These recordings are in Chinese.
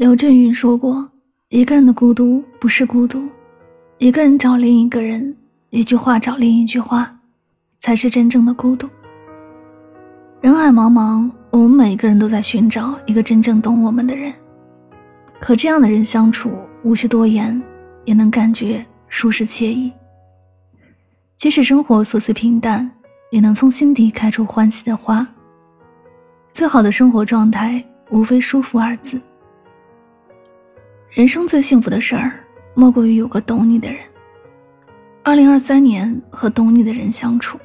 刘震云说过：“一个人的孤独不是孤独，一个人找另一个人，一句话找另一句话，才是真正的孤独。”人海茫茫，我们每个人都在寻找一个真正懂我们的人。和这样的人相处，无需多言，也能感觉舒适惬意。即使生活琐碎平淡，也能从心底开出欢喜的花。最好的生活状态，无非舒服二字。人生最幸福的事儿，莫过于有个懂你的人。二零二三年，和懂你的人相处，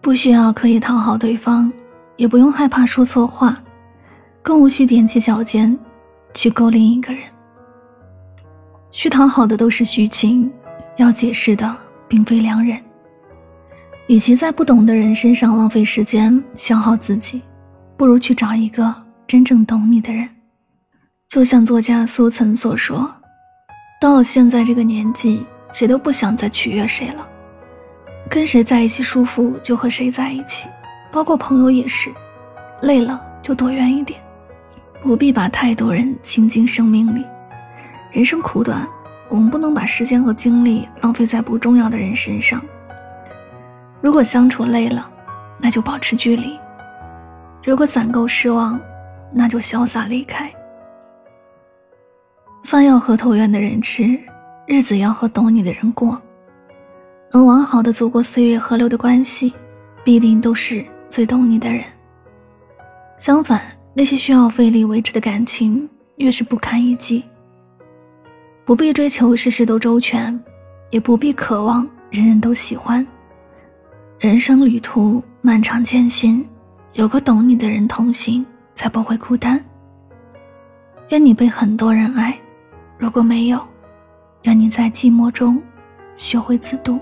不需要刻意讨好对方，也不用害怕说错话，更无需踮起脚尖去勾另一个人。需讨好的都是虚情，要解释的并非良人。与其在不懂的人身上浪费时间消耗自己，不如去找一个真正懂你的人。就像作家苏岑所说：“到了现在这个年纪，谁都不想再取悦谁了。跟谁在一起舒服就和谁在一起，包括朋友也是。累了就躲远一点，不必把太多人倾进生命里。人生苦短，我们不能把时间和精力浪费在不重要的人身上。如果相处累了，那就保持距离；如果攒够失望，那就潇洒离开。”饭要和投缘的人吃，日子要和懂你的人过。能完好的走过岁月河流的关系，必定都是最懂你的人。相反，那些需要费力维持的感情，越是不堪一击。不必追求事事都周全，也不必渴望人人都喜欢。人生旅途漫长艰辛，有个懂你的人同行，才不会孤单。愿你被很多人爱。如果没有，让你在寂寞中学会自渡。